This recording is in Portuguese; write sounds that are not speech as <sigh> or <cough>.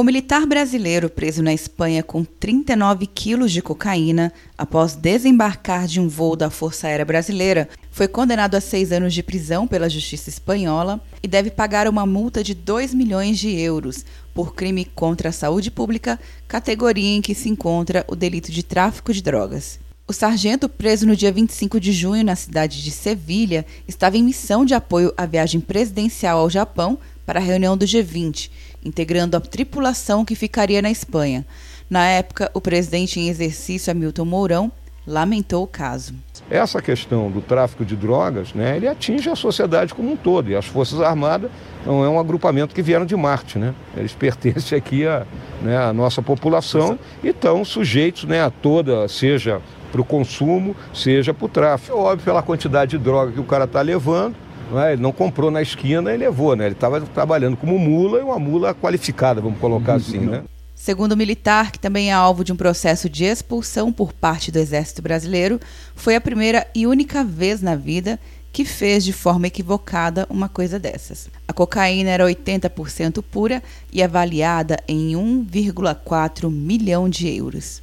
O militar brasileiro preso na Espanha com 39 quilos de cocaína após desembarcar de um voo da Força Aérea Brasileira foi condenado a seis anos de prisão pela Justiça Espanhola e deve pagar uma multa de 2 milhões de euros por crime contra a saúde pública, categoria em que se encontra o delito de tráfico de drogas. O sargento, preso no dia 25 de junho na cidade de Sevilha, estava em missão de apoio à viagem presidencial ao Japão para a reunião do G20, integrando a tripulação que ficaria na Espanha. Na época, o presidente em exercício, Hamilton Mourão, lamentou o caso. Essa questão do tráfico de drogas, né, ele atinge a sociedade como um todo. E as Forças Armadas não é um agrupamento que vieram de Marte, né? Eles <laughs> pertencem aqui à, né, à nossa população e estão sujeitos né, a toda, seja para o consumo, seja para o tráfico. É óbvio, pela quantidade de droga que o cara está levando, é? Ele não comprou na esquina e levou, né? Ele estava trabalhando como mula e uma mula qualificada, vamos colocar assim, né? Segundo o militar, que também é alvo de um processo de expulsão por parte do Exército Brasileiro, foi a primeira e única vez na vida que fez de forma equivocada uma coisa dessas. A cocaína era 80% pura e avaliada em 1,4 milhão de euros.